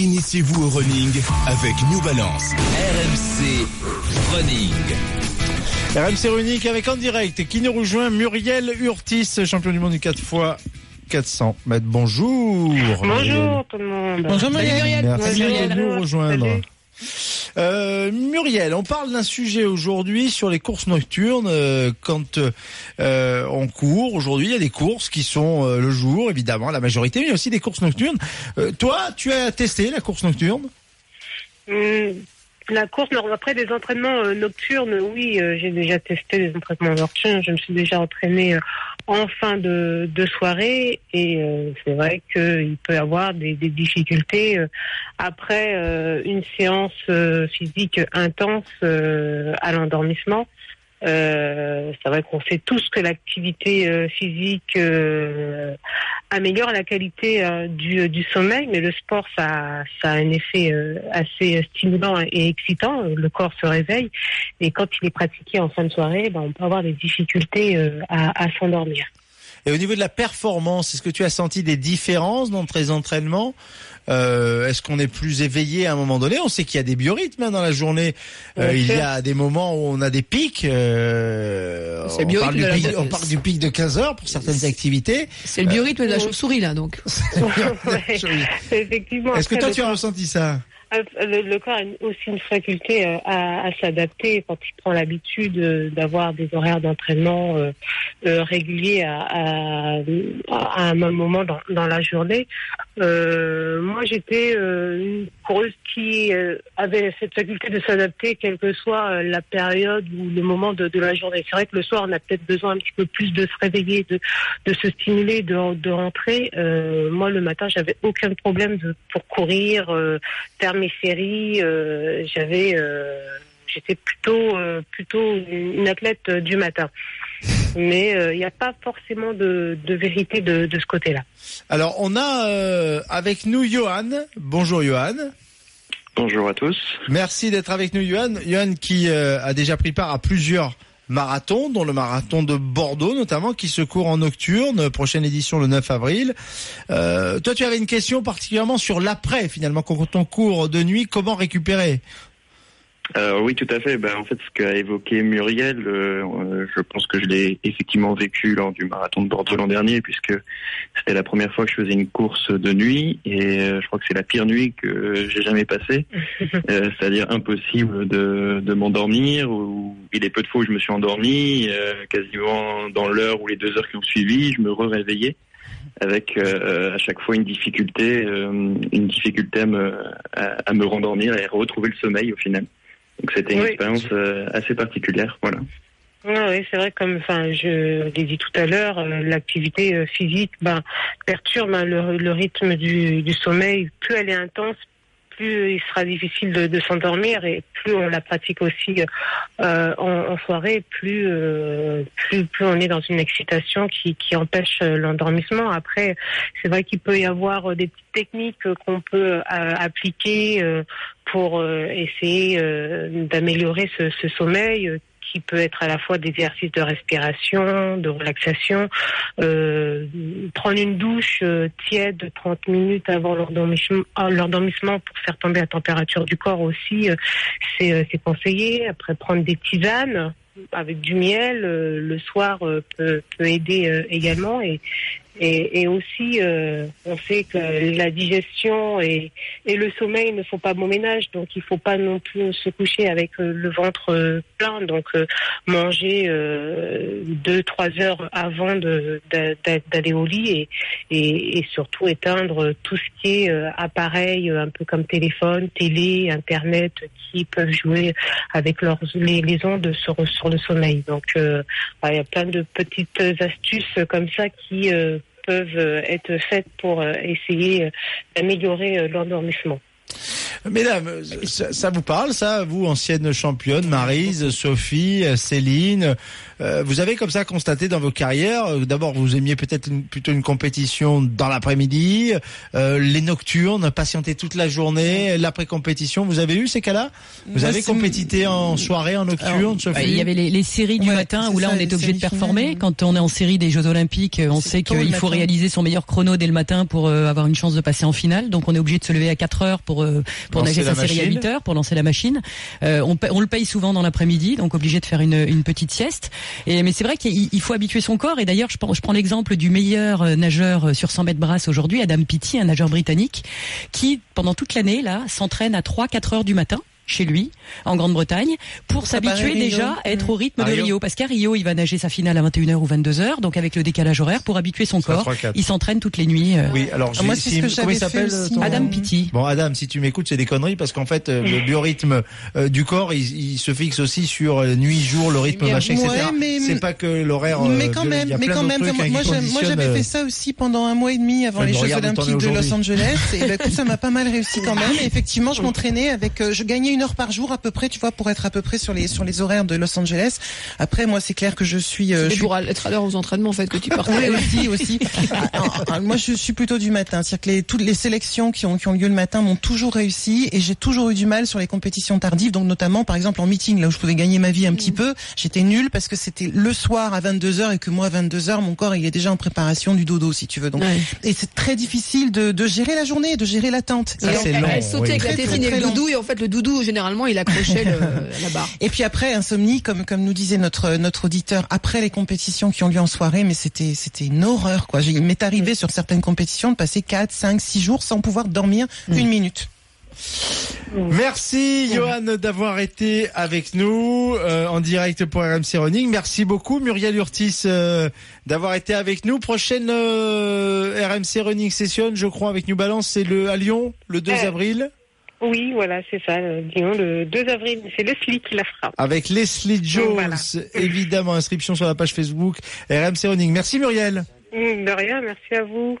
Initiez-vous au running avec New Balance. RMC Running. RMC Running avec en direct qui nous rejoint Muriel Urtis, champion du monde du 4 x 400 mètres. Bonjour. Bonjour tout le monde. Bonjour Muriel. Merci Bonjour. de nous rejoindre. Salut. Euh, Muriel, on parle d'un sujet aujourd'hui sur les courses nocturnes. euh, quand euh, on court, aujourd'hui, il y a des courses qui sont le jour, évidemment, la majorité, mais il y a aussi des courses nocturnes. Toi, tu as testé la course nocturne? Hum, La course, après des entraînements euh, nocturnes, oui, euh, j'ai déjà testé des entraînements nocturnes. Je me suis déjà entraînée euh, en fin de, soirée et c'est vrai qu'il peut y avoir des, difficultés après une séance physique intense à l'endormissement. C'est vrai qu'on sait tous que l'activité euh, physique euh, améliore la qualité euh, du, sommeil, mais le sport, ça, ça a un effet assez stimulant et excitant. Le corps se réveille et quand il est pratiqué en fin de soirée, ben, on peut avoir des difficultés à s'endormir. Et au niveau de la performance, est-ce que tu as senti des différences dans tes entraînements? Euh, Est-ce qu'on est plus éveillé à un moment donné? On sait qu'il y a des biorhythmes hein, dans la journée. Euh, il y a des moments où on a des pics. euh, on, biorhythme parle du de la- pic, on parle du pic de 15 heures pour certaines activités. C'est le biorhythme de la chauve-souris là donc. Effectivement. Est-ce que toi tu as ressenti ça? Euh, Le, le corps a aussi une faculté euh, à, s'adapter quand il prend l'habitude euh, d'avoir des horaires d'entraînement euh, réguliers à, un moment dans, la journée. Moi, j'étais euh, une coureuse qui euh, avait cette faculté de s'adapter, quelle que soit euh, la période ou le moment de, la journée. C'est vrai que le soir, on a peut-être besoin un petit peu plus de se réveiller, de, se stimuler, de, rentrer. Moi, le matin, j'avais aucun problème pour courir, faire mes séries. j'avais, j'étais plutôt, euh, plutôt une athlète euh, du matin. Mais euh, il n'y a pas forcément de, de vérité de, de ce côté-là. Alors on a euh, avec nous Johan. Bonjour Johan. Bonjour à tous. Merci d'être avec nous Johan. Johan qui euh, a déjà pris part à plusieurs marathons, dont le marathon de Bordeaux notamment, qui se court en nocturne, prochaine édition le 9 avril. Euh, toi tu avais une question particulièrement sur l'après finalement, quand on court de nuit, comment récupérer? Euh, oui, tout à fait. Ben, en fait, ce qu'a évoqué Muriel, euh, euh, je pense que je l'ai effectivement vécu lors du marathon de Bordeaux l'an dernier, puisque c'était la première fois que je faisais une course de nuit, et euh, je crois que c'est la pire nuit que j'ai jamais passée. Euh, C'est-à-dire impossible de, de m'endormir. Ou il est peu de fois où je me suis endormi, euh, quasiment dans l'heure ou les deux heures qui ont suivi, je me réveillais avec euh, à chaque fois une difficulté, euh, une difficulté à me, à, à me rendormir et à retrouver le sommeil au final. Donc c'était une Oui. expérience euh, assez particulière, voilà. Oui, c'est vrai, comme enfin, je l'ai dit tout à l'heure, euh, l'activité euh, physique ben, perturbe hein, le, le rythme du, du sommeil. Plus elle est intense, plus il sera difficile de, de s'endormir et plus on la pratique aussi euh, en, en soirée, plus, euh, plus plus on est dans une excitation qui, qui empêche euh, l'endormissement. Après, c'est vrai qu'il peut y avoir euh, des petites techniques euh, qu'on peut appliquer pour essayer d'améliorer ce, ce sommeil qui peut être à la fois des exercices de respiration, de relaxation, euh, prendre une douche euh, tiède de 30 minutes avant l'endormissement, ah, l'endormissement pour faire tomber la température du corps aussi, euh, c'est euh, conseillé. Après, prendre des tisanes avec du miel euh, le soir euh, peut, peut aider euh, également et et, et aussi, euh, on sait que la digestion et, et le sommeil ne font pas bon ménage, donc il faut pas non plus se coucher avec euh, le ventre euh, plein. Donc euh, manger euh, deux trois heures avant d'aller au lit et, et, surtout éteindre tout ce qui est appareil, un peu comme téléphone, télé, internet, qui peuvent jouer avec leurs les, les ondes sur sur le sommeil. Donc voilà, il y a plein de petites astuces comme ça qui euh, peuvent euh, être faites pour euh, essayer euh, d'améliorer l'endormissement. Mesdames, ça, ça vous parle, ça, vous, ancienne championne, Marise, Sophie, Céline euh, Vous avez comme ça constaté dans vos carrières, euh, d'abord vous aimiez peut-être une- plutôt une compétition dans l'après-midi, euh, les nocturnes, patienter toute la journée, l'après-compétition. Vous avez eu ces cas-là? Vous Moi, avez compétité en soirée, en nocturne, Alors, Sophie? Il y avait les, les séries du Ouais, matin où là ça, on est obligé de performer. Quand on est en série des Jeux Olympiques, on sait qu'il faut réaliser son meilleur chrono dès le matin pour euh, avoir une chance de passer en finale. Donc on est obligé de se lever à 4 heures pour euh, pour nager sa série à machine. 8 heures pour lancer la machine. Euh, on, on le paye souvent dans l'après-midi, donc obligé de faire une, une petite sieste. Et mais c'est vrai qu'il il faut habituer son corps. Et d'ailleurs, je prends, je prends l'exemple du meilleur euh, nageur euh, sur 100 mètres brasse aujourd'hui, Adam Peaty, un nageur britannique, qui pendant toute l'année là s'entraîne à 3-4 heures du matin chez lui en Grande-Bretagne pour s'habituer déjà à être au rythme À de Rio. Rio parce qu'à Rio il va nager sa finale à 21h ou 22h donc avec le décalage horaire pour habituer son Ça, corps 3-4. il s'entraîne toutes les nuits euh, Oui, alors Ah, moi, c'est si- ce que comment j'avais il s'appelle ton- Adam Peaty Bon Adam, si tu m'écoutes, c'est des conneries parce qu'en fait euh, le biorhythme euh, du corps, il, il se fixe aussi sur euh, nuit, jour, le rythme, machin, etc. Ouais, mais- c'est pas que l'horaire. euh, mais quand même, mais quand même, hein, moi, j'avais euh, fait ça aussi pendant un mois et demi avant les Jeux Olympiques de Los. Angeles. Et ben, écoute, ça m'a pas mal réussi quand même. Et effectivement, je m'entraînais avec, je gagnais une heure par jour à peu près, tu vois, pour être à peu près sur les sur les horaires de Los Angeles. Après, moi, c'est clair que je suis, euh, je suis pour être à l'heure aux entraînements en fait que tu partais oui, aussi, aussi. Ah, ah, Moi, je suis plutôt du matin. C'est-à-dire que les, toutes les sélections qui ont, qui ont lieu le matin m'ont toujours réussi et j'ai toujours eu du mal sur les compétitions tardives. Donc, notamment, par exemple, en meeting, là où je pouvais gagner ma vie un petit peu, j'étais nulle parce que c'était le soir à 22h et que moi, à 22h, mon corps, il est déjà en préparation du dodo, si tu veux. Donc, Ouais. et c'est très difficile de, de gérer la journée, de gérer l'attente. Long, elle sautait oui. avec la tétine et le doudou et en fait le doudou généralement il accrochait le, la barre Et puis après, insomnie, comme comme nous disait notre notre auditeur, après les compétitions qui ont lieu en soirée, mais c'était c'était une horreur quoi. Il m'est arrivé sur certaines compétitions de passer 4, 5, 6 jours sans pouvoir dormir une minute. Merci Johan d'avoir été avec nous euh, en direct pour RMC Running. Merci beaucoup Muriel Urtis euh, d'avoir été avec nous. Prochaine euh, RMC Running Session, je crois, avec New Balance, c'est le à Lyon le 2 Ouais. avril Oui, voilà, c'est ça. euh, Lyon, le 2 avril, c'est Leslie qui la fera. avec Leslie Jones. Voilà. Évidemment, inscription sur la page Facebook RMC Running. Merci Muriel. Hum, De rien, merci à vous.